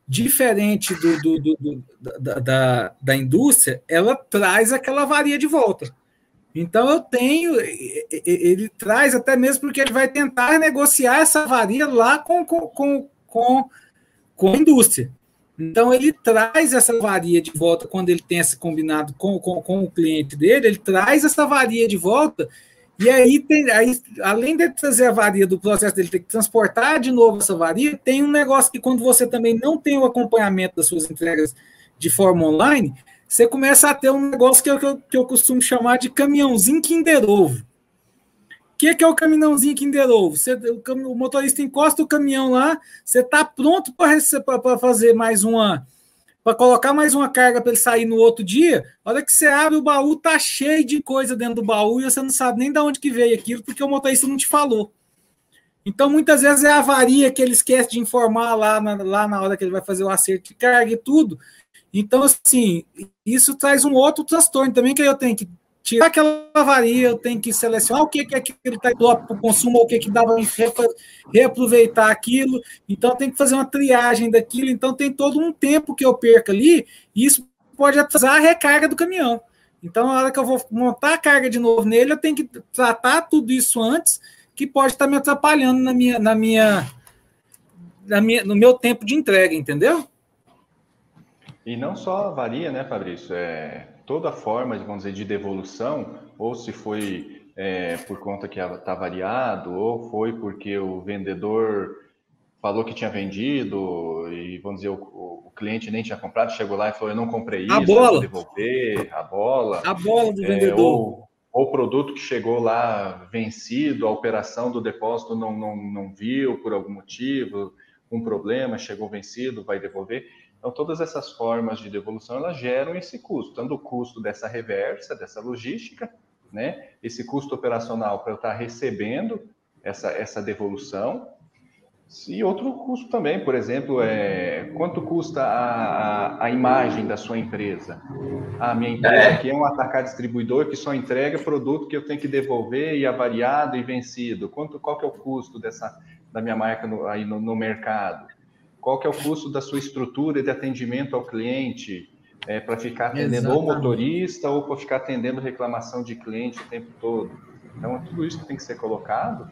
diferente do, do, do, do da, da, da, indústria, ela traz aquela varia de volta. Então eu tenho, ele traz até mesmo porque ele vai tentar negociar essa varia lá com, com, com, com, a indústria. Então ele traz essa varia de volta quando ele tem esse combinado com, com, com o cliente dele, ele traz essa varia de volta e aí, tem, aí, além de trazer a varia do processo dele ter que transportar de novo essa varia, tem um negócio que quando você também não tem o acompanhamento das suas entregas de forma online, você começa a ter um negócio que eu, que eu, que eu costumo chamar de caminhãozinho Kinder Ovo. O que, que é o caminhãozinho Kinder Ovo? Você, o, o motorista encosta o caminhão lá, você está pronto para fazer mais uma para colocar mais uma carga para ele sair no outro dia, a hora que você abre o baú, tá cheio de coisa dentro do baú e você não sabe nem de onde que veio aquilo, porque o motorista não te falou. Então, muitas vezes é a avaria que ele esquece de informar lá na, lá na hora que ele vai fazer o acerto de carga e tudo. Então, assim, isso traz um outro transtorno também que eu tenho que tirar aquela avaria, eu tenho que selecionar o que, que é que ele está para o consumo, o que, que dá para reaproveitar aquilo. Então, tem que fazer uma triagem daquilo. Então, tem todo um tempo que eu perco ali, e isso pode atrasar a recarga do caminhão. Então, na hora que eu vou montar a carga de novo nele, eu tenho que tratar tudo isso antes, que pode estar me atrapalhando na minha, na minha, na minha, no meu tempo de entrega, entendeu? E não só varia, né, Fabrício? É, toda forma, vamos dizer, de devolução, ou se foi é, por conta que está variado, ou foi porque o vendedor falou que tinha vendido e, vamos dizer, o, o cliente nem tinha comprado, chegou lá e falou, eu não comprei isso, a bola. devolver, a bola. A bola do é, vendedor. Ou, produto que chegou lá vencido, a operação do depósito não, não, não viu por algum motivo, um problema, chegou vencido, vai devolver. Então, todas essas formas de devolução, elas geram esse custo, tanto o custo dessa reversa, dessa logística, né? esse custo operacional para eu estar recebendo essa, essa devolução, e outro custo também, por exemplo, é quanto custa a, a, a imagem da sua empresa? A minha empresa é. aqui é um atacar distribuidor que só entrega produto que eu tenho que devolver e avariado e vencido. Quanto, qual que é o custo dessa, da minha marca no, aí no, no mercado? Qual que é o custo da sua estrutura de atendimento ao cliente, é, para ficar atendendo o motorista ou para ficar atendendo reclamação de cliente o tempo todo. Então, é tudo isso que tem que ser colocado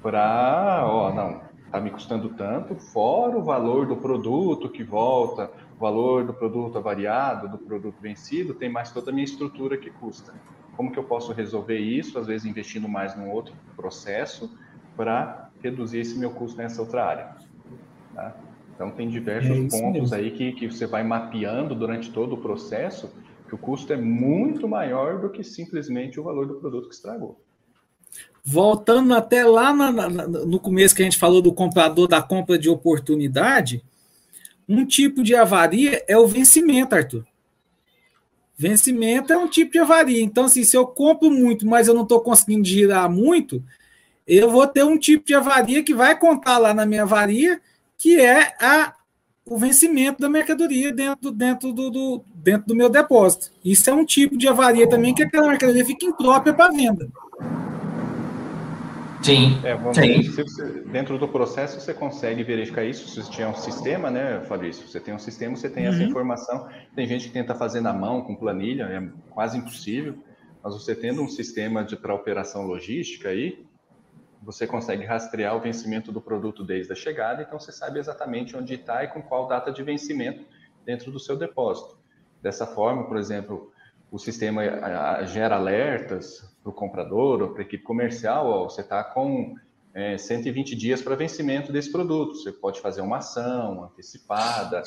para, ó, não, está me custando tanto, fora o valor do produto que volta, o valor do produto avariado, do produto vencido, tem mais toda a minha estrutura que custa. como que eu posso resolver isso, às vezes investindo mais num outro processo, para reduzir esse meu custo nessa outra área. Tá? Então, tem diversos é pontos mesmo. aí que, que você vai mapeando durante todo o processo, que o custo é muito maior do que simplesmente o valor do produto que estragou. Voltando até lá na, na, no começo que a gente falou do comprador da compra de oportunidade, um tipo de avaria é o vencimento, Arthur. Vencimento é um tipo de avaria. Então, assim, se eu compro muito, mas eu não estou conseguindo girar muito, eu vou ter um tipo de avaria que vai contar lá na minha avaria, que é a, o vencimento da mercadoria dentro, dentro, do, do, dentro do meu depósito. Isso é um tipo de avaria também, que aquela mercadoria fica imprópria para venda. Sim. É, Sim. Você, dentro do processo você consegue verificar isso. Se você tiver um sistema, né, Fabrício? Você tem um sistema, você tem uhum. essa informação. Tem gente que tenta fazer na mão, com planilha, é quase impossível. Mas você tendo um sistema para operação logística aí, você consegue rastrear o vencimento do produto desde a chegada, então você sabe exatamente onde está e com qual data de vencimento dentro do seu depósito. Dessa forma, por exemplo, o sistema gera alertas para o comprador ou para a equipe comercial, ó, você está com é, 120 dias para vencimento desse produto, você pode fazer uma ação antecipada,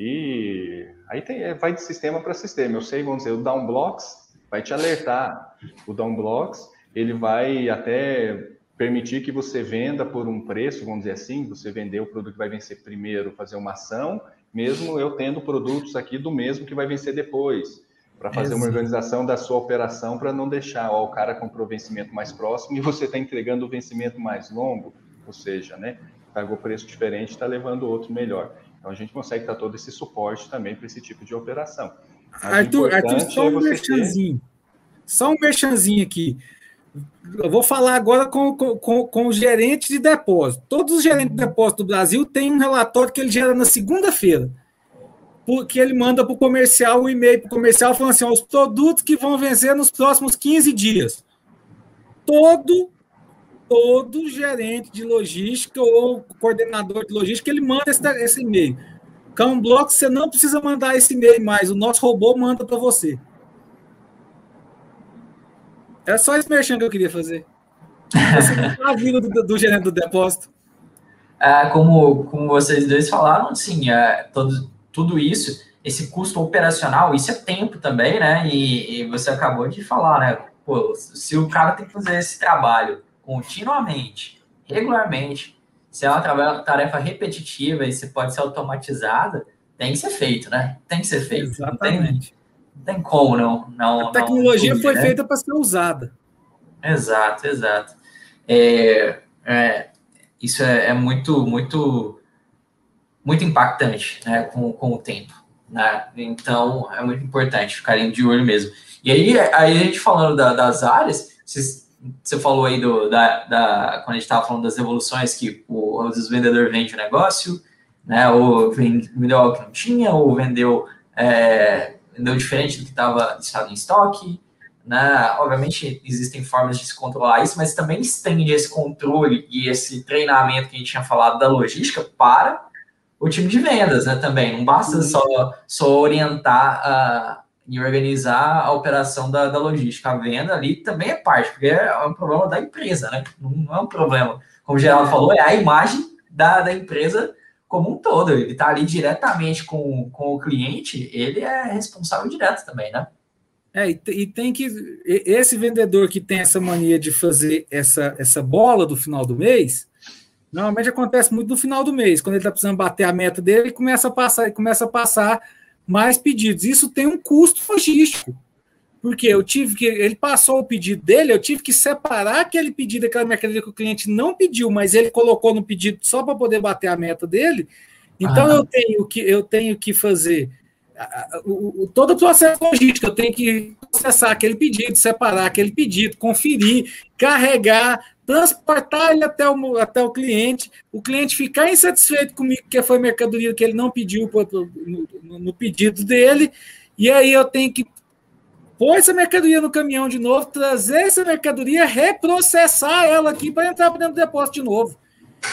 e aí tem, é, vai de sistema para sistema. Eu sei, vamos dizer, o Downblocks vai te alertar. O Downblocks, ele vai até permitir que você venda por um preço, vamos dizer assim, você vender o produto que vai vencer primeiro, fazer uma ação, mesmo eu tendo produtos aqui do mesmo que vai vencer depois para fazer uma organização da sua operação para não deixar ó, o cara comprou o vencimento mais próximo e você está entregando o vencimento mais longo, ou seja, né, pagou preço diferente, está levando outro melhor. Então a gente consegue dar todo esse suporte também para esse tipo de operação. Mas Arthur, Arthur, só um é merchanzinho. Ter... Só um merchanzinho aqui. Eu vou falar agora com, com, com o gerente de depósito. Todos os gerentes de depósito do Brasil têm um relatório que ele gera na segunda-feira que ele manda para o comercial um e-mail para o comercial falando assim: ó, os produtos que vão vencer nos próximos 15 dias. Todo, todo gerente de logística ou coordenador de logística, ele manda esse, esse e-mail. Cão Bloco, você não precisa mandar esse e-mail mais, o nosso robô manda para você. É só esse merchan que eu queria fazer. a vida do, do, gerente do depósito. É, como, como vocês dois falaram, sim, é, todos tudo isso, esse custo operacional, isso é tempo também, né? E, e, você acabou de falar, né? Pô, se o cara tem que fazer esse trabalho continuamente, regularmente, se é uma tarefa repetitiva e se pode ser automatizada, tem que ser feito, né? Tem que ser feito. Exatamente. Não tem, como não. não A tecnologia não, foi né? feita para ser usada. Exato, exato. É, é, isso é, é muito, muito muito impactante né, com, com o tempo. Né? Então, é muito importante ficarem de olho mesmo. E aí, aí a gente falando da, das áreas, você falou aí do, da, da, quando a gente estava falando das evoluções que o, os vendedores vendem o negócio, né, ou vendeu algo que não tinha, ou vendeu, é, vendeu diferente do que estava estado em estoque. Né? Obviamente, existem formas de se controlar isso, mas também estende esse controle e esse treinamento que a gente tinha falado da logística para o time de vendas, né, também. Não basta só, só orientar uh, e organizar a operação da, da logística. A venda ali também é parte, porque é um problema da empresa, né? Não, não é um problema. Como o Geraldo falou, é a imagem da, da empresa como um todo. Ele está ali diretamente com, com o cliente, ele é responsável direto também, né? É, e, tem que. Esse vendedor que tem essa mania de fazer essa, essa bola do final do mês, Normalmente acontece muito no final do mês, quando ele está precisando bater a meta dele, ele começa a passar, começa a passar mais pedidos. Isso tem um custo logístico. Porque eu tive que. Ele passou o pedido dele, eu tive que separar aquele pedido, aquela mercadoria que o cliente não pediu, mas ele colocou no pedido só para poder bater a meta dele. Então ah. eu tenho que eu tenho que fazer o, o, todo o processo logístico, eu tenho que processar aquele pedido, separar aquele pedido, conferir, carregar, transportar ele até o, até o cliente, o cliente ficar insatisfeito comigo, que foi mercadoria que ele não pediu no, no pedido dele, e aí eu tenho que pôr essa mercadoria no caminhão de novo, trazer essa mercadoria, reprocessar ela aqui para entrar para dentro do depósito de novo.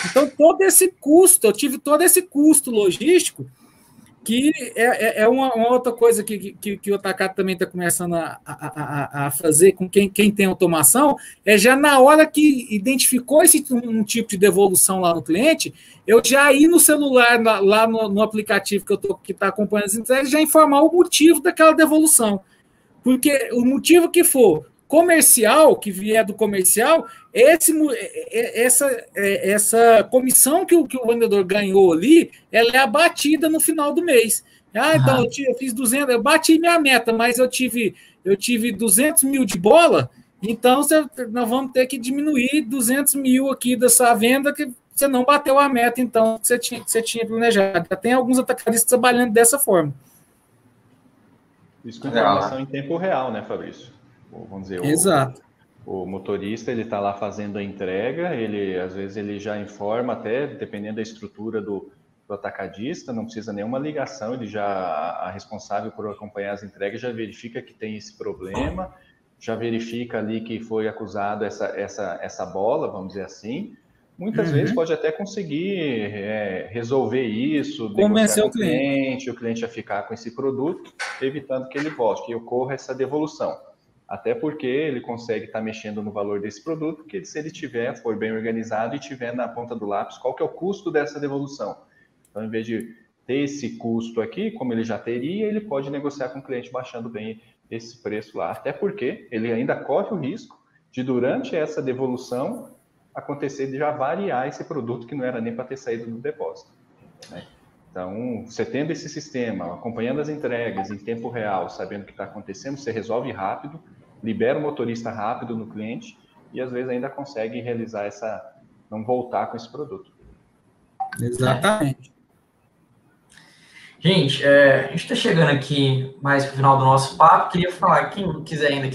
Então, todo esse custo, eu tive todo esse custo logístico que é, é, é uma, uma, outra coisa que, que, que o Takata também está começando a, a, a, fazer com quem, quem tem automação, é já na hora que identificou esse um tipo de devolução lá no cliente, eu já ir no celular, lá no, no aplicativo que eu tô, que está acompanhando as entregas, já informar o motivo daquela devolução. Porque o motivo que for comercial, que vier do comercial, esse, essa, essa comissão que o, que o vendedor ganhou ali, ela é abatida no final do mês. Ah, então eu, tive, eu fiz 200, eu bati minha meta, mas eu tive, eu tive 200 mil de bola, então você, nós vamos ter que diminuir 200 mil aqui dessa venda que você não bateu a meta, então, que você tinha, que você tinha planejado. Já tem alguns atacadistas trabalhando dessa forma. Isso com informação em tempo real, né, Fabrício? Vamos dizer, Exato. O, o motorista ele está lá fazendo a entrega, ele às vezes ele já informa até, dependendo da estrutura do, do atacadista, não precisa nenhuma ligação, ele já a responsável por acompanhar as entregas já verifica que tem esse problema, já verifica ali que foi acusado essa essa essa bola, vamos dizer assim, Muitas uhum. vezes pode até conseguir é, resolver isso, convencer o cliente. cliente, o cliente a ficar com esse produto, evitando que ele volte, que ocorra essa devolução. Até porque ele consegue estar mexendo no valor desse produto, porque se ele tiver, for bem organizado e tiver na ponta do lápis, qual que é o custo dessa devolução. Então, em vez de ter esse custo aqui, como ele já teria, ele pode negociar com o cliente baixando bem esse preço lá. Até porque ele ainda corre o risco de, durante essa devolução, acontecer de já variar esse produto que não era nem para ter saído do depósito. Né? Então, você tendo esse sistema, acompanhando as entregas em tempo real, sabendo o que está acontecendo, você resolve rápido, libera o motorista rápido no cliente e às vezes ainda consegue realizar essa, não voltar com esse produto. Exatamente. Gente, é, a gente está chegando aqui mais para o final do nosso papo. Queria falar, quem quiser ainda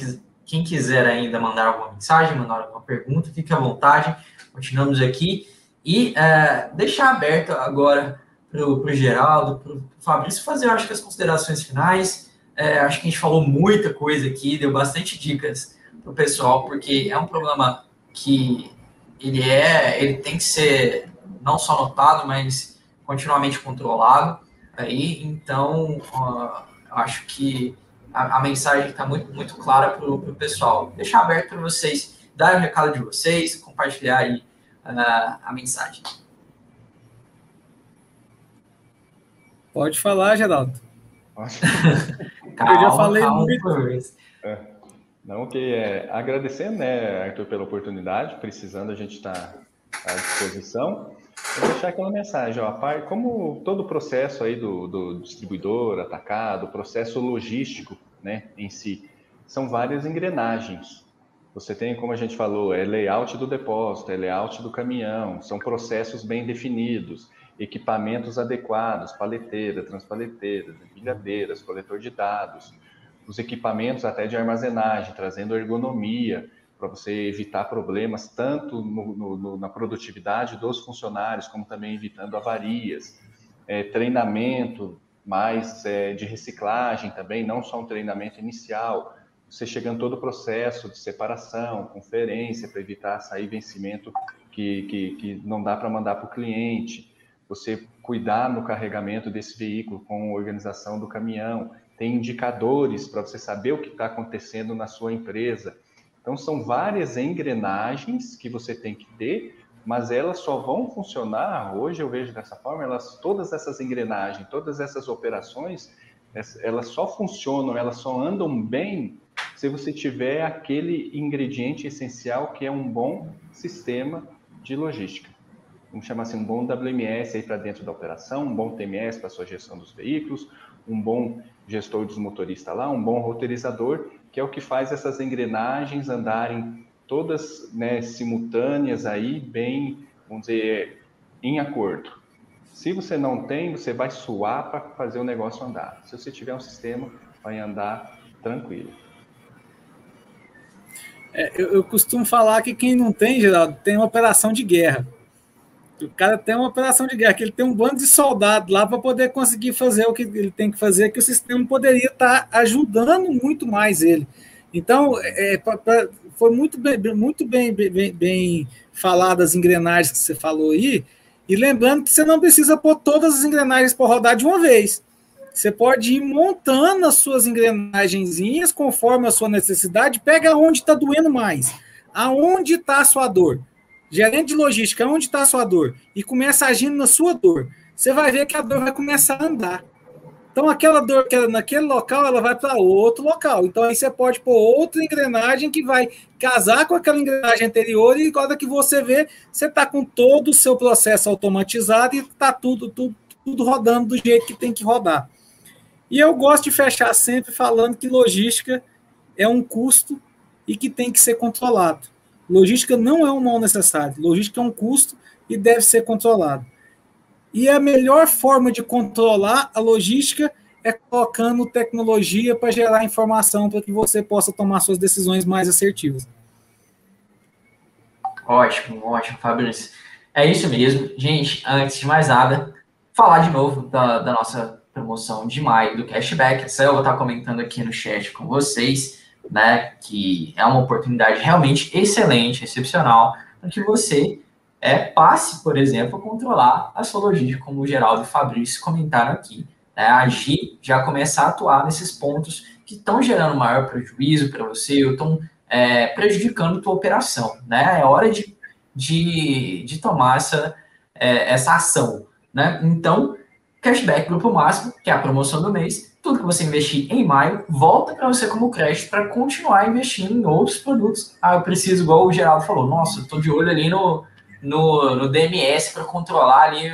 quem quiser ainda mandar alguma mensagem, mandar alguma pergunta, fique à vontade. Continuamos aqui. E é, deixar aberto agora para o Geraldo, para o Fabrício fazer, acho que as considerações finais. É, acho que a gente falou muita coisa aqui, deu bastante dicas para o pessoal, porque é um problema que ele é, ele tem que ser não só notado, mas continuamente controlado. Aí, então, uh, acho que a, a mensagem está muito, muito clara para o pessoal. Deixar aberto para vocês darem o recado de vocês, compartilhar aí uh, a mensagem. Pode falar, Geraldo. calma, <laughs> Eu já falei calma, muito. É. Não, que é, agradecendo, né, Arthur, pela oportunidade, precisando a gente estar tá à disposição. Vou deixar aquela mensagem, ó, como todo o processo aí do, do distribuidor, atacado, processo logístico, né, em si, são várias engrenagens. Você tem, como a gente falou, é layout do depósito, é layout do caminhão, são processos bem definidos, equipamentos adequados, paleteira, transpaleteira, empilhadeiras, coletor de dados, os equipamentos até de armazenagem, trazendo ergonomia, para você evitar problemas tanto no, no, na produtividade dos funcionários, como também evitando avarias, é, treinamento mais é, de reciclagem também, não só um treinamento inicial, você chegando todo o processo de separação, conferência, para evitar sair vencimento que, que, que não dá para mandar para o cliente, você cuidar no carregamento desse veículo com organização do caminhão, tem indicadores para você saber o que está acontecendo na sua empresa, então, são várias engrenagens que você tem que ter, mas elas só vão funcionar, hoje eu vejo dessa forma, elas, todas essas engrenagens, todas essas operações, elas só funcionam, elas só andam bem se você tiver aquele ingrediente essencial que é um bom sistema de logística. Vamos chamar assim, um bom WMS aí para dentro da operação, um bom TMS para a sua gestão dos veículos, um bom gestor dos motoristas lá, um bom roteirizador que é o que faz essas engrenagens andarem todas né, simultâneas aí, bem, vamos dizer, em acordo. Se você não tem, você vai suar para fazer o negócio andar. Se você tiver um sistema, vai andar tranquilo. É, eu, eu, costumo falar que quem não tem, Geraldo, tem uma operação de guerra. O cara tem uma operação de guerra, que ele tem um bando de soldados lá para poder conseguir fazer o que ele tem que fazer, que o sistema poderia estar tá ajudando muito mais ele. Então, é, pra, pra, foi muito bem, muito bem, bem, bem falado as engrenagens que você falou aí, e lembrando que você não precisa pôr todas as engrenagens para rodar de uma vez. Você pode ir montando as suas engrenagenzinhas conforme a sua necessidade. Pega onde está doendo mais. Aonde está a sua dor? Gerente de logística, onde está a sua dor? E começa agindo na sua dor. Você vai ver que a dor vai começar a andar. Então, aquela dor que era naquele local, ela vai para outro local. Então, aí você pode pôr outra engrenagem que vai casar com aquela engrenagem anterior e quando que você vê, você está com todo o seu processo automatizado e está tudo, tudo, tudo rodando do jeito que tem que rodar. E eu gosto de fechar sempre falando que logística é um custo e que tem que ser controlado. Logística não é um mal necessário. Logística é um custo e deve ser controlado. E a melhor forma de controlar a logística é colocando tecnologia para gerar informação para que você possa tomar suas decisões mais assertivas. Ótimo, ótimo, Fabrício. É isso mesmo. Gente, antes de mais nada, falar de novo da, da nossa promoção de maio do cashback. Essa eu vou estar comentando aqui no chat com vocês, né? Que é uma oportunidade realmente excelente, excepcional, para que você é, passe, por exemplo, a controlar a sua logística, como o Geraldo e o Fabrício comentaram aqui. Né? Agir, já começar a atuar nesses pontos que estão gerando maior prejuízo para você, ou estão é, prejudicando a tua operação. Né? É hora de, de, de tomar essa, é, essa ação. Né? Então, cashback grupo máximo, que é a promoção do mês, tudo que você investir em maio volta para você como crédito para continuar investindo em outros produtos. Ah, eu preciso, igual o Geraldo falou, nossa, estou de olho ali no, no, no DMS para controlar ali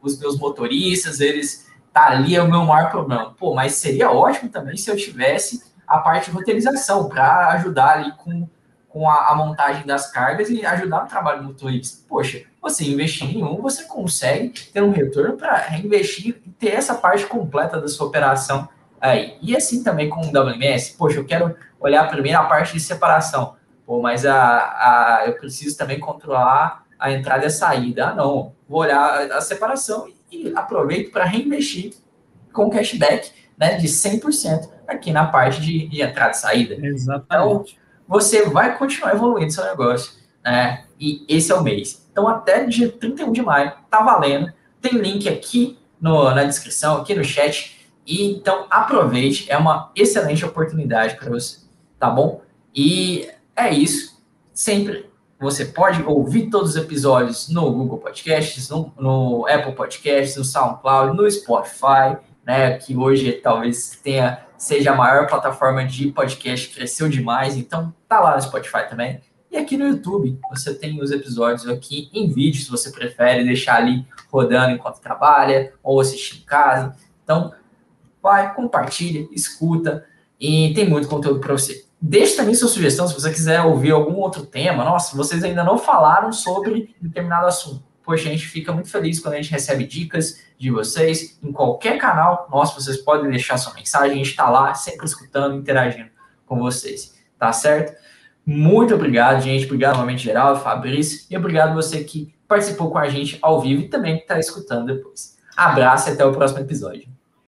os meus motoristas, eles tá ali é o meu maior problema. Pô, mas seria ótimo também se eu tivesse a parte de roteirização para ajudar ali com, com a, a, montagem das cargas e ajudar no trabalho do motorista. Poxa, você investir em um, você consegue ter um retorno para reinvestir e ter essa parte completa da sua operação aí. E assim também com o WMS, poxa, eu quero olhar primeiro a parte de separação. Pô, mas a, a, eu preciso também controlar a entrada e a saída. Ah, não, vou olhar a separação e aproveito para reinvestir com cashback né, de 100% aqui na parte de, de entrada e saída. Exatamente. Então, você vai continuar evoluindo seu negócio. Né? E esse é o mês. Então, até dia 31 de maio, tá valendo. Tem link aqui no, na descrição, aqui no chat. E, então, aproveite. É uma excelente oportunidade para você. Tá bom? E é isso. Sempre você pode ouvir todos os episódios no Google Podcasts, no, no, Apple Podcasts, no SoundCloud, no Spotify, né? Que hoje talvez tenha seja a maior plataforma de podcast, cresceu demais, então tá lá no Spotify também. E aqui no YouTube, você tem os episódios aqui em vídeo, se você prefere deixar ali rodando enquanto trabalha ou assistir em casa. Então, vai, compartilha, escuta e tem muito conteúdo para você. Deixe também sua sugestão se você quiser ouvir algum outro tema. Nossa, vocês ainda não falaram sobre determinado assunto. Poxa, a gente fica muito feliz quando a gente recebe dicas de vocês em qualquer canal. Nossa, vocês podem deixar sua mensagem, a gente está lá sempre escutando, interagindo com vocês. Tá certo? Muito obrigado, gente. Obrigado novamente, Geraldo, Fabrício. E obrigado você que participou com a gente ao vivo e também que está escutando depois. Abraço e até o próximo episódio.